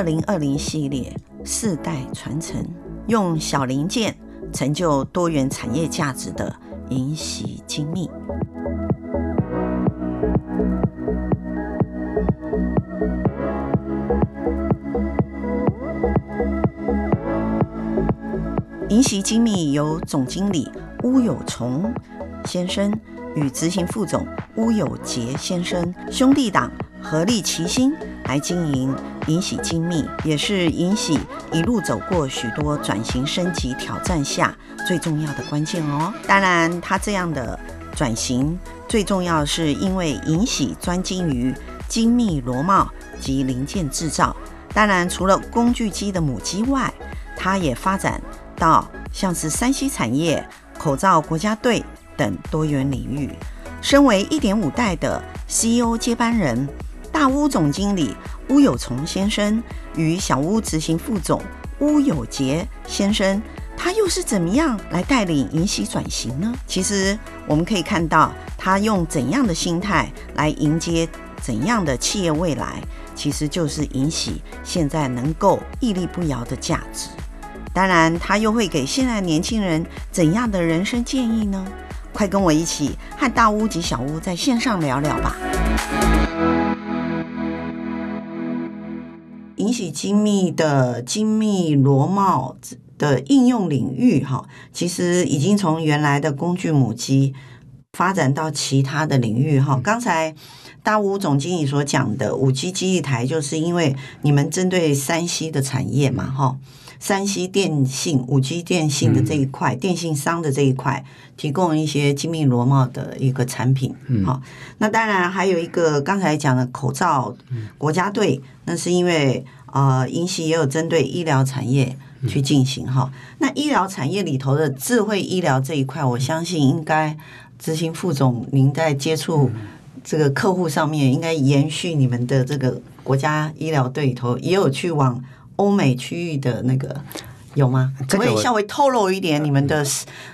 二零二零系列世代传承，用小零件成就多元产业价值的银禧精密。银禧精密由总经理巫有崇先生与执行副总巫有杰先生兄弟党合力齐心来经营银喜精密，也是银喜一路走过许多转型升级挑战下最重要的关键哦。当然，他这样的转型最重要是因为银喜专精于精密螺帽及零件制造。当然，除了工具机的母机外，它也发展。到像是 3C 产业、口罩国家队等多元领域，身为一点五代的 CEO 接班人，大屋总经理巫有崇先生与小屋执行副总巫有杰先生，他又是怎么样来带领银喜转型呢？其实我们可以看到，他用怎样的心态来迎接怎样的企业未来，其实就是银喜现在能够屹立不摇的价值。当然，他又会给现在年轻人怎样的人生建议呢？快跟我一起和大屋及小屋在线上聊聊吧。银喜精密的精密螺帽的应用领域，哈，其实已经从原来的工具母机发展到其他的领域，哈。刚才大吴总经理所讲的五 G 记忆台，就是因为你们针对山西的产业嘛，哈。三 C 电信、五 G 电信的这一块，嗯、电信商的这一块，提供一些精密螺帽的一个产品。好、嗯，那当然还有一个刚才讲的口罩国家队，嗯、那是因为呃，银喜也有针对医疗产业去进行哈、嗯。那医疗产业里头的智慧医疗这一块，我相信应该执行副总您在接触这个客户上面，应该延续你们的这个国家医疗队里头也有去往。欧美区域的那个有吗？可以稍微透露一点你们的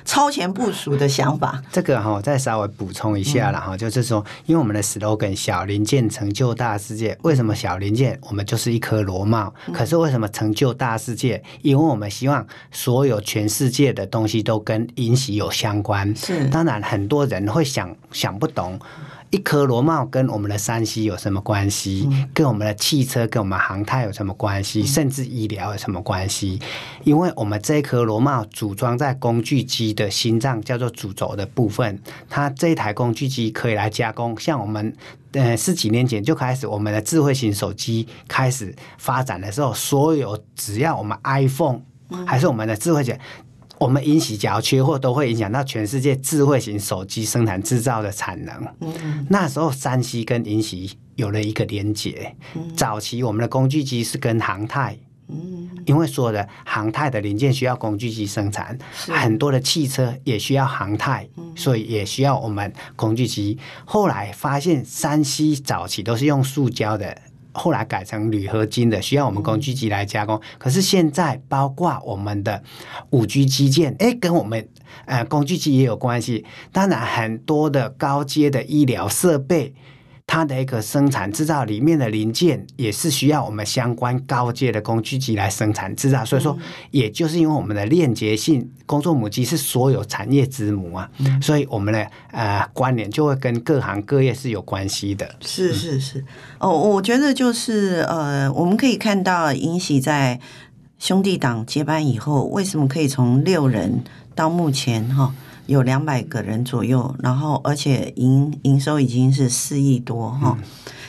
超前部署的想法？这个哈，我再稍微补充一下了哈，嗯、就是说，因为我们的 slogan“ 小零件成就大世界”，为什么小零件？我们就是一颗螺帽。可是为什么成就大世界？因为我们希望所有全世界的东西都跟银喜有相关。是，当然很多人会想想不懂。一颗螺帽跟我们的山西有什么关系？嗯、跟我们的汽车、跟我们航太有什么关系？嗯、甚至医疗有什么关系？因为我们这颗螺帽组装在工具机的心脏，叫做主轴的部分。它这台工具机可以来加工，像我们呃十几年前就开始，我们的智慧型手机开始发展的时候，所有只要我们 iPhone 还是我们的智慧型。我们银喜只要缺货，都会影响到全世界智慧型手机生产制造的产能。嗯、那时候山西跟银喜有了一个连结。嗯、早期我们的工具机是跟航太，嗯、因为所有的航太的零件需要工具机生产，很多的汽车也需要航太，嗯、所以也需要我们工具机。后来发现山西早期都是用塑胶的。后来改成铝合金的，需要我们工具机来加工。可是现在，包括我们的五 G 基建，哎，跟我们呃工具机也有关系。当然，很多的高阶的医疗设备。它的一个生产制造里面的零件也是需要我们相关高阶的工具机来生产制造，所以说，也就是因为我们的链接性工作母机是所有产业之母啊，所以我们的呃关联就会跟各行各业是有关系的。是是是，哦，我觉得就是呃，我们可以看到银喜在兄弟党接班以后，为什么可以从六人到目前哈？有两百个人左右，然后而且营营收已经是四亿多哈，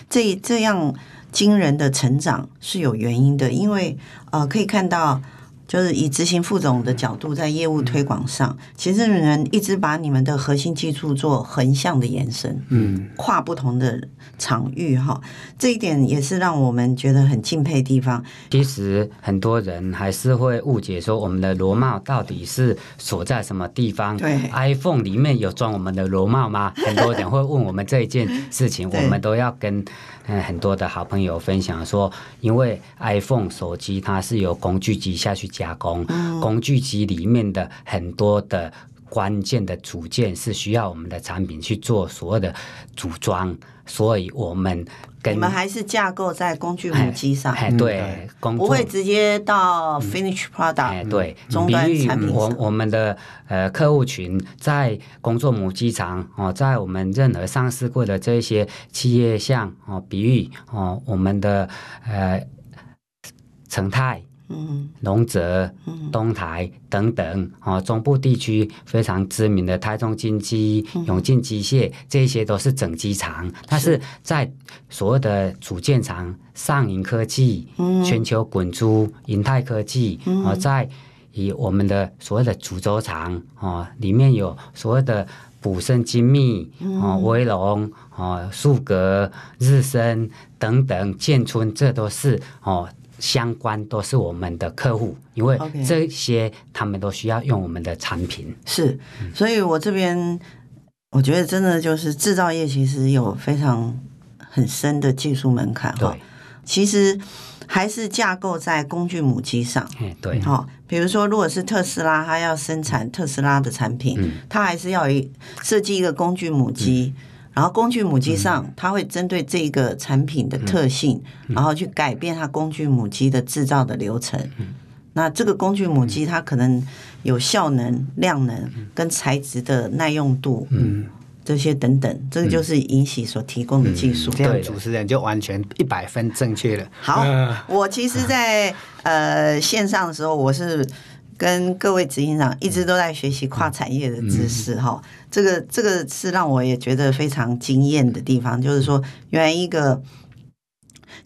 这这样惊人的成长是有原因的，因为呃可以看到。就是以执行副总的角度，在业务推广上，其实你们一直把你们的核心技术做横向的延伸，嗯，跨不同的场域哈，这一点也是让我们觉得很敬佩的地方。其实很多人还是会误解说，我们的螺帽到底是锁在什么地方？对，iPhone 里面有装我们的螺帽吗？很多人会问我们这一件事情，我们都要跟。嗯，很多的好朋友分享说，因为 iPhone 手机它是由工具机下去加工，嗯、工具机里面的很多的关键的组件是需要我们的产品去做所有的组装，所以我们跟你们还是架构在工具母机上，哎，对，不会直接到 finish product，哎，对，终端产品。我我们的呃客户群在工作母机厂哦，在我们任何上市过的这些企业，像哦，比喻哦，我们的呃成泰。嗯，龙泽、东台等等，啊，中部地区非常知名的台中金机、永进机械，这些都是整机厂。但是在所谓的组件厂，上银科技、全球滚珠、银泰科技，啊，在以我们的所谓的主轴厂，啊，里面有所谓的普森精密、啊，威龙、啊，树格、日升等等，建春，这都是哦。相关都是我们的客户，因为这些他们都需要用我们的产品。是，所以我这边我觉得真的就是制造业其实有非常很深的技术门槛哈。其实还是架构在工具母机上。对，哈，比如说如果是特斯拉，它要生产特斯拉的产品，嗯、它还是要设计一个工具母机。嗯然后工具母机上，它会针对这个产品的特性，然后去改变它工具母机的制造的流程。那这个工具母机它可能有效能、量能跟材质的耐用度，嗯，这些等等，这个就是银喜所提供的技术。这样主持人就完全一百分正确了。好，我其实在呃线上的时候，我是。跟各位执行长一直都在学习跨产业的知识哈，这个这个是让我也觉得非常惊艳的地方，就是说，原来一个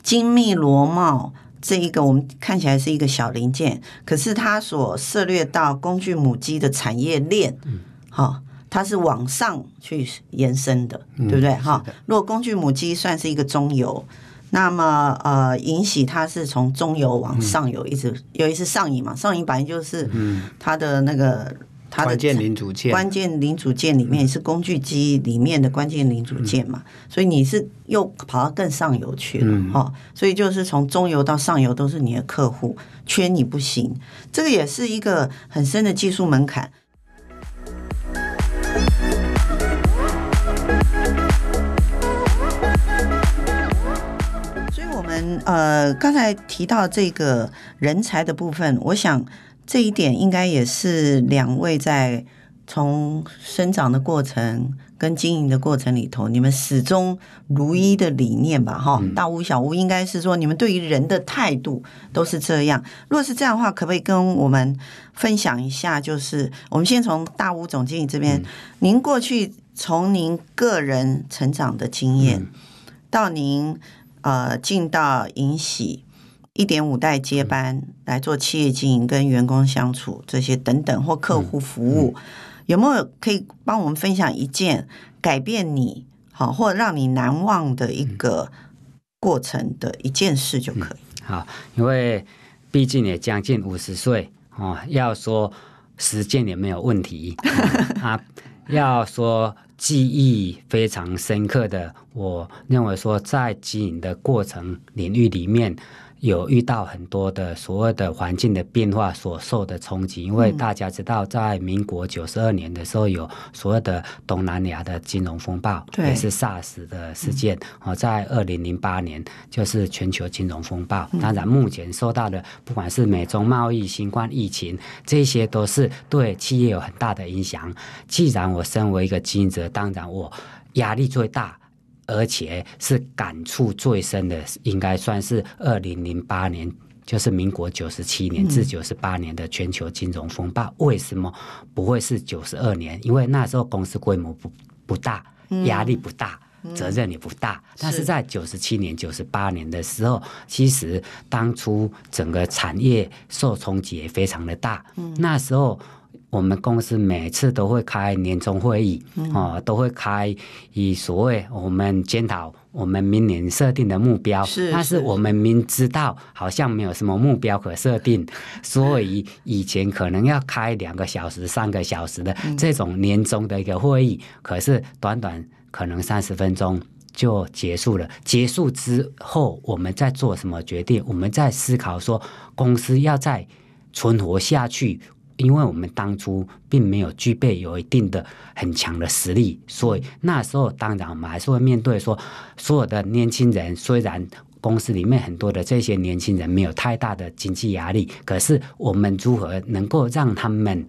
精密螺帽这一个我们看起来是一个小零件，可是它所涉猎到工具母机的产业链，哈，它是往上去延伸的，对不对哈？如果工具母机算是一个中游。那么，呃，银喜它是从中游往上游一直，尤其是上瘾嘛，上瘾本来就是它的那个它的关键零组件，关键零组件里面是工具机里面的关键零组件嘛，所以你是又跑到更上游去了哈，所以就是从中游到上游都是你的客户，缺你不行，这个也是一个很深的技术门槛。呃，刚才提到这个人才的部分，我想这一点应该也是两位在从生长的过程跟经营的过程里头，你们始终如一的理念吧？哈，大屋小屋应该是说你们对于人的态度都是这样。如果是这样的话，可不可以跟我们分享一下？就是我们先从大屋总经理这边，嗯、您过去从您个人成长的经验、嗯、到您。呃，进到银喜一点五代接班来做企业经营、跟员工相处这些等等，或客户服务，有没有可以帮我们分享一件改变你好或者让你难忘的一个过程的一件事就可以？好，因为毕竟也将近五十岁哦，要说实践也没有问题 啊，要说。记忆非常深刻的，我认为说，在经营的过程领域里面。有遇到很多的所谓的环境的变化所受的冲击，因为大家知道，在民国九十二年的时候，有所谓的东南亚的金融风暴，也是 SARS 的事件。哦，在二零零八年就是全球金融风暴。当然，目前受到的不管是美中贸易、新冠疫情，这些都是对企业有很大的影响。既然我身为一个经营者，当然我压力最大。而且是感触最深的，应该算是二零零八年，就是民国九十七年至九十八年的全球金融风暴。为什么不会是九十二年？因为那时候公司规模不不大，压力不大，责任也不大。但是在九十七年、九十八年的时候，其实当初整个产业受冲击也非常的大。那时候。我们公司每次都会开年终会议，哦、嗯，都会开以所谓我们检讨我们明年设定的目标。是，但是我们明知道好像没有什么目标可设定，所以以前可能要开两个小时、三个小时的这种年终的一个会议，可是短短可能三十分钟就结束了。结束之后，我们在做什么决定？我们在思考说，公司要再存活下去。因为我们当初并没有具备有一定的很强的实力，所以那时候当然我们还是会面对说，所有的年轻人虽然公司里面很多的这些年轻人没有太大的经济压力，可是我们如何能够让他们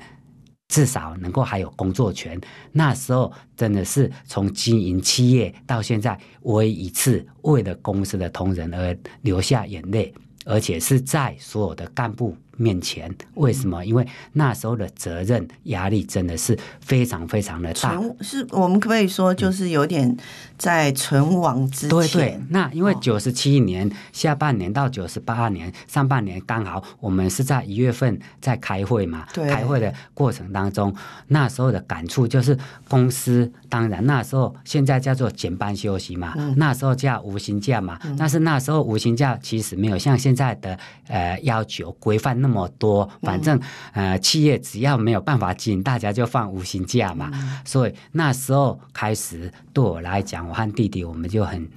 至少能够还有工作权？那时候真的是从经营企业到现在，唯一一次为了公司的同仁而流下眼泪，而且是在所有的干部面前。为什么？因为那时候的责任压力真的是非常非常的大。是我们可不可以说，就是有点在存亡之前？对对。那因为九十七年下半年到九十八年上半年，刚好我们是在一月份在开会嘛。对。开会的过程当中，那时候的感触就是，公司当然那时候现在叫做减班休息嘛，嗯、那时候叫无薪假嘛。嗯、但是那时候无薪假其实没有像现在的呃要求规范那么多，反正呃企业只要没有办法经营，大家就放无薪假嘛。嗯、所以那时候开始对我来讲，我和弟弟我们就很。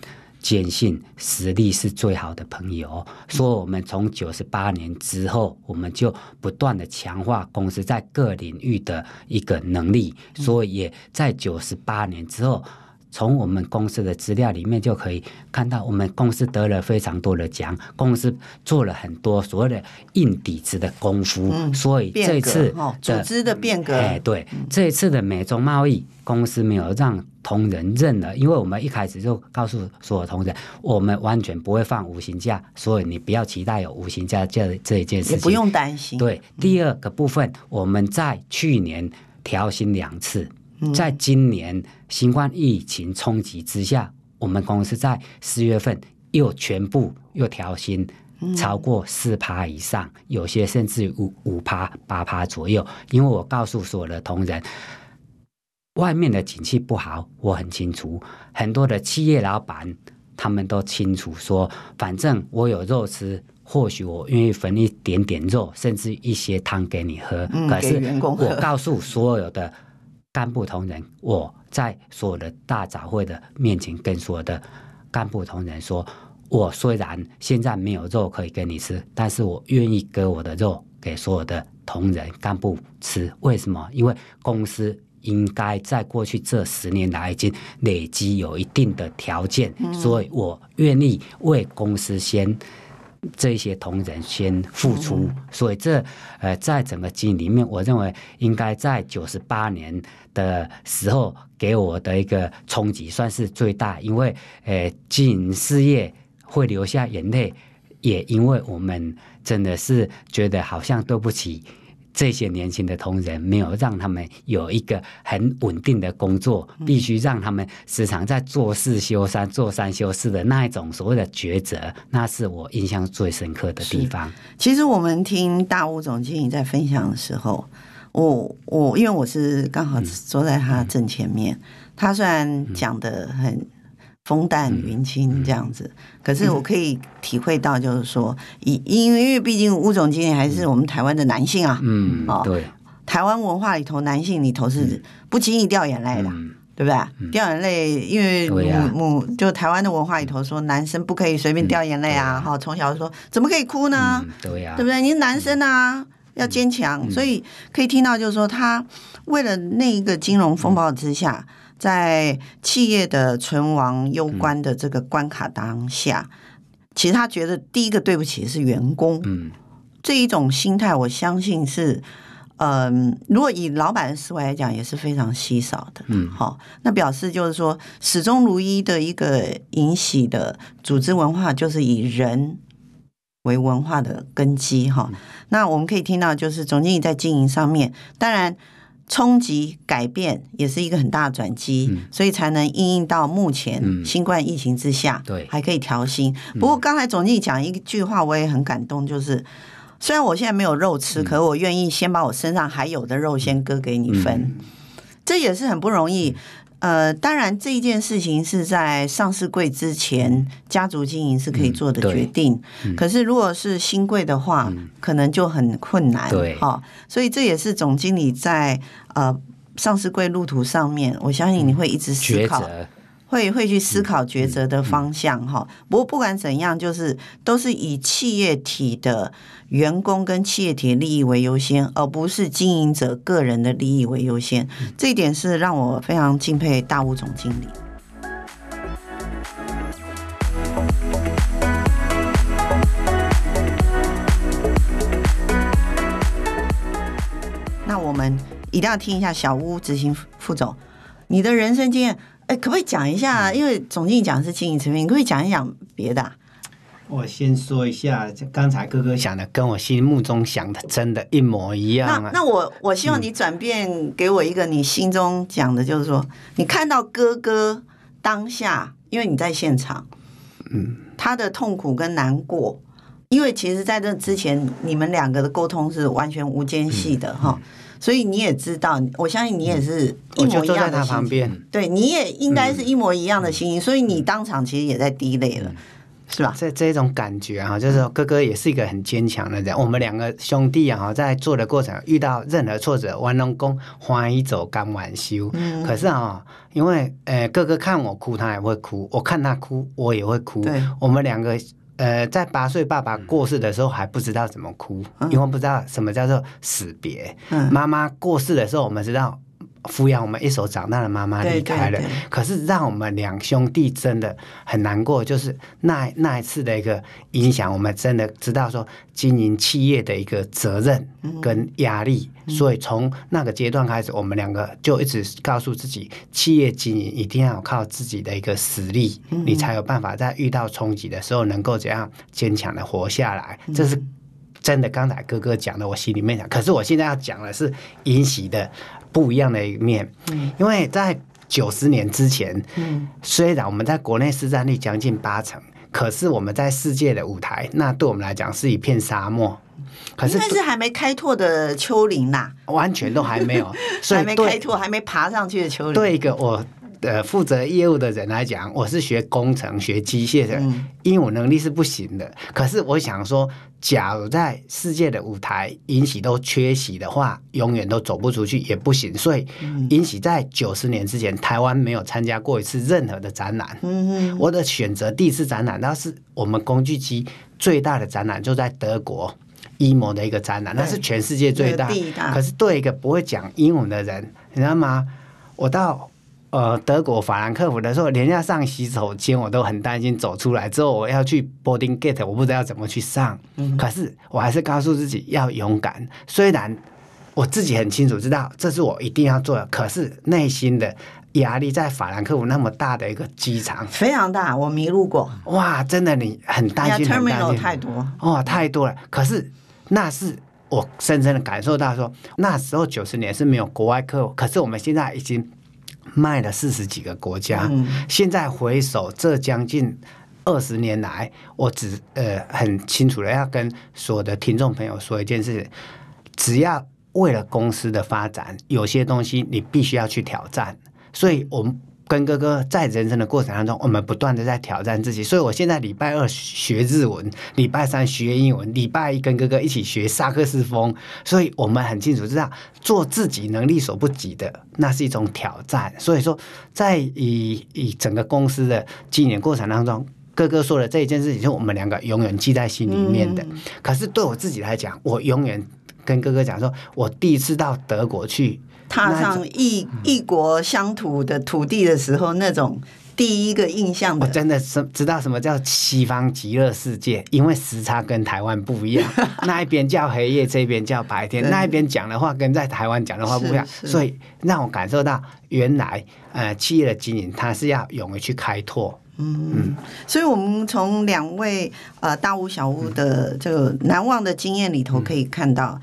坚信实力是最好的朋友，所以我们从九十八年之后，我们就不断的强化公司在各领域的一个能力，所以也在九十八年之后。从我们公司的资料里面就可以看到，我们公司得了非常多的奖，公司做了很多所谓的硬底子的功夫，嗯、所以这次的组织的变革，哎，对，这一次的美中贸易，公司没有让同仁认了，因为我们一开始就告诉所有同仁，我们完全不会放无薪假，所以你不要期待有无薪假这这一件事情，不用担心。对，第二个部分，我们在去年调薪两次。在今年新冠疫情冲击之下，我们公司在四月份又全部又调薪，超过四趴以上，有些甚至五五趴八趴左右。因为我告诉所有的同仁，外面的景气不好，我很清楚。很多的企业老板他们都清楚说，反正我有肉吃，或许我愿意分一点点肉，甚至一些汤给你喝。可是我告诉所有的。干部同仁，我在所有的大早会的面前跟所有的干部同仁说，我虽然现在没有肉可以给你吃，但是我愿意割我的肉给所有的同仁干部吃。为什么？因为公司应该在过去这十年来已经累积有一定的条件，所以我愿意为公司先。这些同仁先付出，所以这呃，在整个经营里面，我认为应该在九十八年的时候给我的一个冲击算是最大，因为呃，经营事业会流下眼泪，也因为我们真的是觉得好像对不起。这些年轻的同仁没有让他们有一个很稳定的工作，必须让他们时常在做事修三、做三修四的那一种所谓的抉择，那是我印象最深刻的地方。其实我们听大吴总经理在分享的时候，我我因为我是刚好坐在他正前面，嗯、他虽然讲的很。风淡云轻这样子，可是我可以体会到，就是说，因因为因为毕竟吴总经理还是我们台湾的男性啊，嗯，哦对，台湾文化里头男性里头是不轻易掉眼泪的，对不对？掉眼泪，因为母母就台湾的文化里头说，男生不可以随便掉眼泪啊，哈，从小就说怎么可以哭呢？对呀，对不对？你是男生啊，要坚强，所以可以听到，就是说他为了那一个金融风暴之下。在企业的存亡攸关的这个关卡当下，其实他觉得第一个对不起的是员工。嗯，这一种心态，我相信是，嗯，如果以老板的思维来讲，也是非常稀少的。嗯，好，那表示就是说，始终如一的一个引起的组织文化，就是以人为文化的根基。哈，那我们可以听到，就是总经理在经营上面，当然。冲击改变也是一个很大的转机，嗯、所以才能应应到目前新冠疫情之下，嗯、对，还可以调薪。不过刚才总经理讲一句话，我也很感动，就是虽然我现在没有肉吃，嗯、可是我愿意先把我身上还有的肉先割给你分，嗯、这也是很不容易。呃，当然这一件事情是在上市柜之前，家族经营是可以做的决定。嗯、可是如果是新柜的话，嗯、可能就很困难。对，哈、哦，所以这也是总经理在呃上市柜路途上面，我相信你会一直思考。会会去思考抉择的方向哈。不过不管怎样，就是都是以企业体的员工跟企业体的利益为优先，而不是经营者个人的利益为优先。这一点是让我非常敬佩大屋总经理。那我们一定要听一下小屋执行副总，你的人生经验。哎，可不可以讲一下？因为总经理讲的是经营层面，你可不可以讲一讲别的啊？我先说一下，刚才哥哥讲的跟我心目中想的真的一模一样啊。那那我我希望你转变给我一个你心中讲的，就是说，你看到哥哥当下，因为你在现场，嗯，他的痛苦跟难过，因为其实在这之前，你们两个的沟通是完全无间隙的哈。嗯嗯所以你也知道，我相信你也是一模一样的心情。对，你也应该是一模一样的心情，所以你当场其实也在滴泪了，是吧？这这种感觉哈，就是说哥哥也是一个很坚强的人。我们两个兄弟啊，在做的过程遇到任何挫折，玩龙功欢一走甘晚修。可是啊，因为呃哥哥看我哭，他也会哭；我看他哭，我也会哭。对，我们两个。呃，在八岁爸爸过世的时候还不知道怎么哭，嗯、因为不知道什么叫做死别。嗯、妈妈过世的时候，我们知道抚养我们一手长大的妈妈离开了。对对对，可是让我们两兄弟真的很难过，就是那那一次的一个影响，我们真的知道说经营企业的一个责任跟压力。嗯所以从那个阶段开始，我们两个就一直告诉自己，企业经营一定要靠自己的一个实力，你才有办法在遇到冲击的时候能够怎样坚强的活下来。这是真的。刚才哥哥讲的，我心里面想。可是我现在要讲的是银喜的不一样的一面，因为在九十年之前，嗯虽然我们在国内市占率将近八成，可是我们在世界的舞台，那对我们来讲是一片沙漠。可是，应该是还没开拓的丘陵呐，完全都还没有，所以还没开拓、还没爬上去的丘陵。对一个我的负责业务的人来讲，我是学工程、学机械的，英文能力是不行的。可是我想说，假如在世界的舞台，银喜都缺席的话，永远都走不出去，也不行。所以，银喜在九十年之前，台湾没有参加过一次任何的展览。嗯，我的选择第一次展览，那是我们工具机最大的展览，就在德国。imo 的一个展览，那是全世界最大。大可是对一个不会讲英文的人，你知道吗？我到呃德国法兰克福的时候，连要上洗手间我都很担心。走出来之后，我要去 boarding gate，我不知道怎么去上。嗯、可是我还是告诉自己要勇敢。虽然我自己很清楚知道这是我一定要做的，可是内心的压力在法兰克福那么大的一个机场非常大。我迷路过，哇，真的你很担心，很担心，太多哦，太多了。可是。那是我深深的感受到说，说那时候九十年是没有国外客户，可是我们现在已经卖了四十几个国家。嗯、现在回首这将近二十年来，我只呃很清楚的要跟所有的听众朋友说一件事：只要为了公司的发展，有些东西你必须要去挑战。所以，我们。跟哥哥在人生的过程当中，我们不断的在挑战自己。所以我现在礼拜二学日文，礼拜三学英文，礼拜一跟哥哥一起学萨克斯风。所以我们很清楚知道，做自己能力所不及的，那是一种挑战。所以说，在以以整个公司的经营过程当中，哥哥说的这一件事情，是我们两个永远记在心里面的。嗯、可是对我自己来讲，我永远跟哥哥讲说，我第一次到德国去。踏上异异国乡土的土地的时候，那种第一个印象，我真的是知道什么叫西方极乐世界，因为时差跟台湾不一样，那一边叫黑夜，这边叫白天，那一边讲的话跟在台湾讲的话不一样，所以让我感受到原来呃企业的经营，它是要勇于去开拓。嗯嗯，所以我们从两位呃大屋小屋的这个难忘的经验里头可以看到。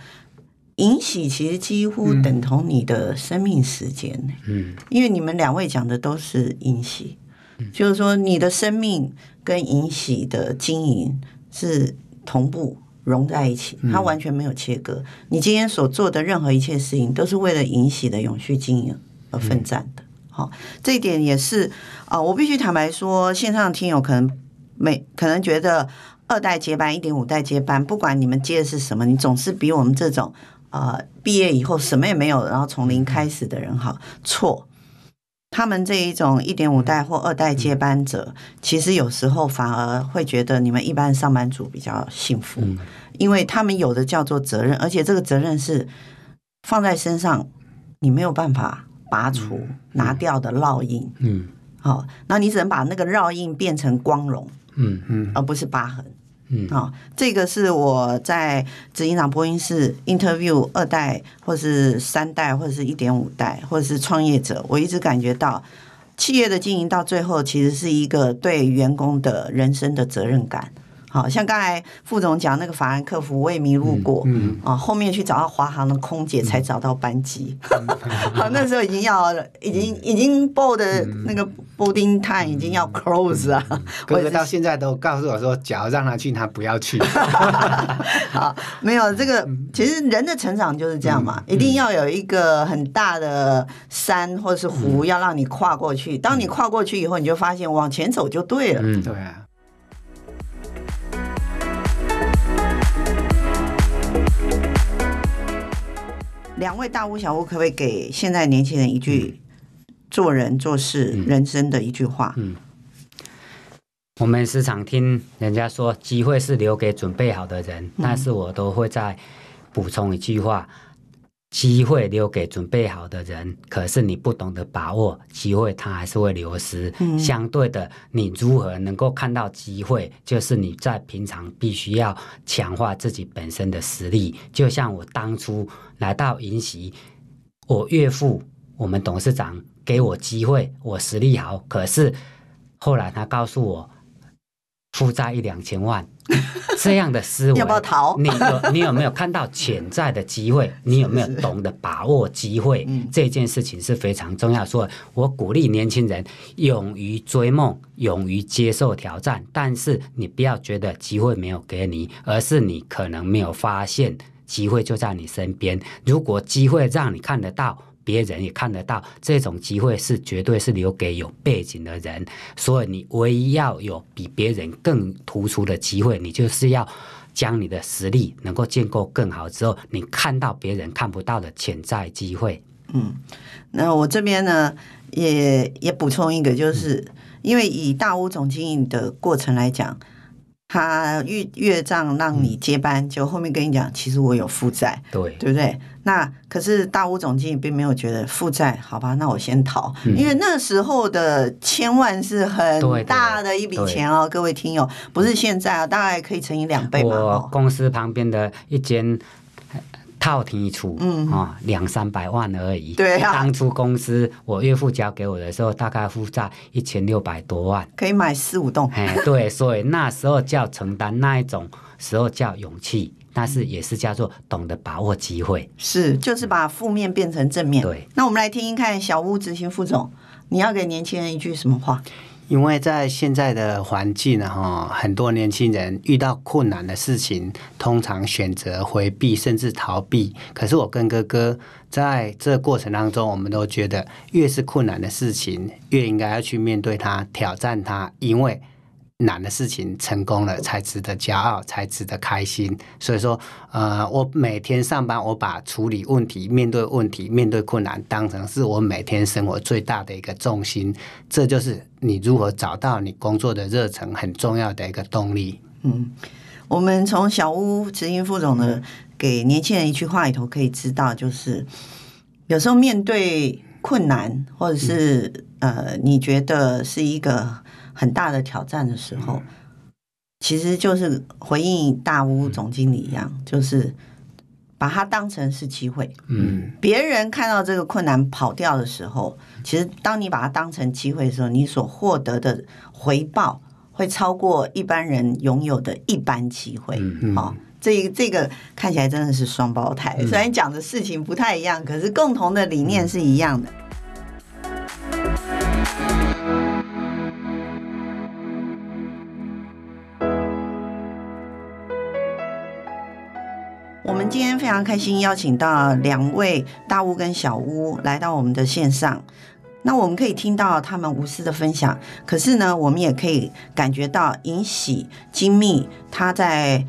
银喜其实几乎等同你的生命时间，嗯，因为你们两位讲的都是银喜，嗯，就是说你的生命跟银喜的经营是同步融在一起，它完全没有切割。你今天所做的任何一切事情，都是为了银喜的永续经营而奋战的。好，这一点也是啊，我必须坦白说，线上的听友可能没可能觉得二代接班、一点五代接班，不管你们接的是什么，你总是比我们这种。呃，毕业以后什么也没有，然后从零开始的人好错。他们这一种一点五代或二代接班者，其实有时候反而会觉得你们一般上班族比较幸福，因为他们有的叫做责任，而且这个责任是放在身上，你没有办法拔除、拿掉的烙印。嗯，好，那你只能把那个烙印变成光荣。嗯嗯，而不是疤痕。嗯，啊，这个是我在执行长播音室 interview 二代，或是三代，或是一点五代，或者是创业者，我一直感觉到企业的经营到最后，其实是一个对员工的人生的责任感。好像刚才副总讲那个法兰克福，我也迷路过，嗯，啊，后面去找到华航的空姐，才找到班机。好，那时候已经要，已经已经 board 的那个 boarding time 已经要 close 啊。哥哥到现在都告诉我说，假如让他去，他不要去。好，没有这个，其实人的成长就是这样嘛，一定要有一个很大的山或者是湖要让你跨过去。当你跨过去以后，你就发现往前走就对了。嗯，对啊。两位大巫小巫，可不可以给现在年轻人一句做人做事人生的一句话？嗯，我们时常听人家说，机会是留给准备好的人，但是我都会再补充一句话。机会留给准备好的人，可是你不懂得把握机会，它还是会流失。嗯、相对的，你如何能够看到机会？就是你在平常必须要强化自己本身的实力。就像我当初来到银席，我岳父，我们董事长给我机会，我实力好，可是后来他告诉我，负债一两千万。这样的思维，你要不要逃？你有你有没有看到潜在的机会？你有没有懂得把握机会？这件事情是非常重要。所以我鼓励年轻人勇于追梦，勇于接受挑战。但是你不要觉得机会没有给你，而是你可能没有发现机会就在你身边。如果机会让你看得到。别人也看得到，这种机会是绝对是留给有背景的人，所以你唯一要有比别人更突出的机会，你就是要将你的实力能够建构更好之后，你看到别人看不到的潜在机会。嗯，那我这边呢，也也补充一个，就是、因为以大屋总经理的过程来讲。他越越账让你接班，就后面跟你讲，其实我有负债，对对不对？那可是大屋总经理并没有觉得负债，好吧？那我先逃，嗯、因为那时候的千万是很大的一笔钱哦，各位听友，不是现在啊，大概可以乘以两倍嘛。我公司旁边的一间。套厅一出，嗯啊，两三百万而已。对啊，当初公司我岳父交给我的时候，大概负债一千六百多万，可以买四五栋。哎，对，所以那时候叫承担，那一种时候叫勇气，但是也是叫做懂得把握机会。是，就是把负面变成正面。对，那我们来听一看，小屋执行副总，你要给年轻人一句什么话？因为在现在的环境哈，很多年轻人遇到困难的事情，通常选择回避甚至逃避。可是我跟哥哥在这过程当中，我们都觉得越是困难的事情，越应该要去面对它、挑战它，因为。难的事情成功了才值得骄傲，才值得开心。所以说，呃，我每天上班，我把处理问题、面对问题、面对困难当成是我每天生活最大的一个重心。这就是你如何找到你工作的热忱很重要的一个动力。嗯，我们从小屋执行副总的给年轻人一句话里头可以知道，就是有时候面对困难，或者是、嗯、呃，你觉得是一个。很大的挑战的时候，其实就是回应大屋总经理一样，就是把它当成是机会。嗯，别人看到这个困难跑掉的时候，其实当你把它当成机会的时候，你所获得的回报会超过一般人拥有的一般机会。嗯，好，这这个看起来真的是双胞胎，虽然讲的事情不太一样，可是共同的理念是一样的。我们今天非常开心，邀请到两位大屋跟小屋来到我们的线上。那我们可以听到他们无私的分享，可是呢，我们也可以感觉到尹喜精密他在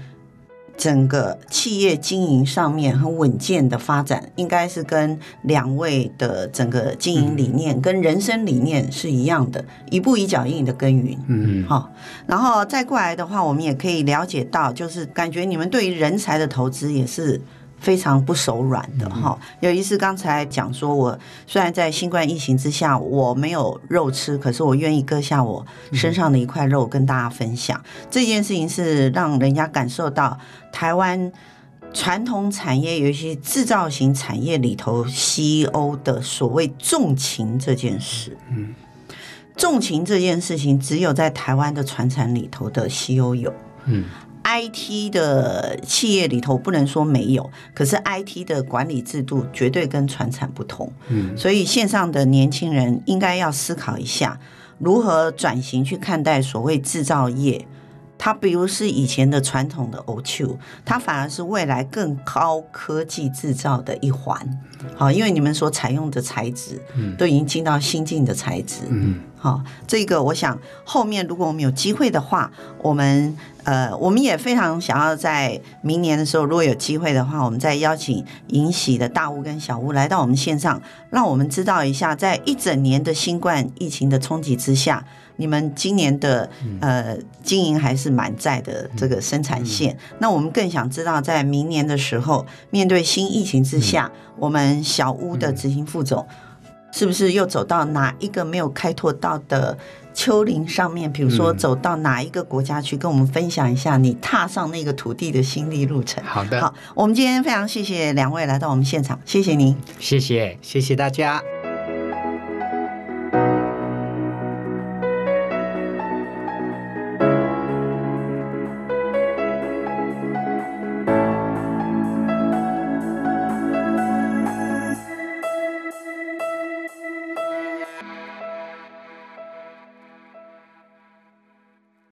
整个企业经营上面很稳健的发展，应该是跟两位的整个经营理念跟人生理念是一样的，一步一脚印的耕耘。嗯，好，然后再过来的话，我们也可以了解到，就是感觉你们对于人才的投资也是。非常不手软的哈，有一次刚才讲说，我虽然在新冠疫情之下我没有肉吃，可是我愿意割下我身上的一块肉跟大家分享。这件事情是让人家感受到台湾传统产业，尤其制造型产业里头 CEO 的所谓重情这件事。嗯，重情这件事情只有在台湾的传产里头的 CEO 有。嗯。IT 的企业里头不能说没有，可是 IT 的管理制度绝对跟传产不同。嗯，所以线上的年轻人应该要思考一下，如何转型去看待所谓制造业。它比如是以前的传统的 OQ，它反而是未来更高科技制造的一环。好，因为你们所采用的材质，都已经进到新进的材质。嗯，好，这个我想后面如果我们有机会的话，我们。呃，我们也非常想要在明年的时候，如果有机会的话，我们再邀请银喜的大屋跟小屋来到我们线上，让我们知道一下，在一整年的新冠疫情的冲击之下，你们今年的呃经营还是满载的这个生产线。那我们更想知道，在明年的时候，面对新疫情之下，我们小屋的执行副总是不是又走到哪一个没有开拓到的？丘陵上面，比如说走到哪一个国家去，跟我们分享一下你踏上那个土地的心历路程。好的，好，我们今天非常谢谢两位来到我们现场，谢谢您，谢谢，谢谢大家。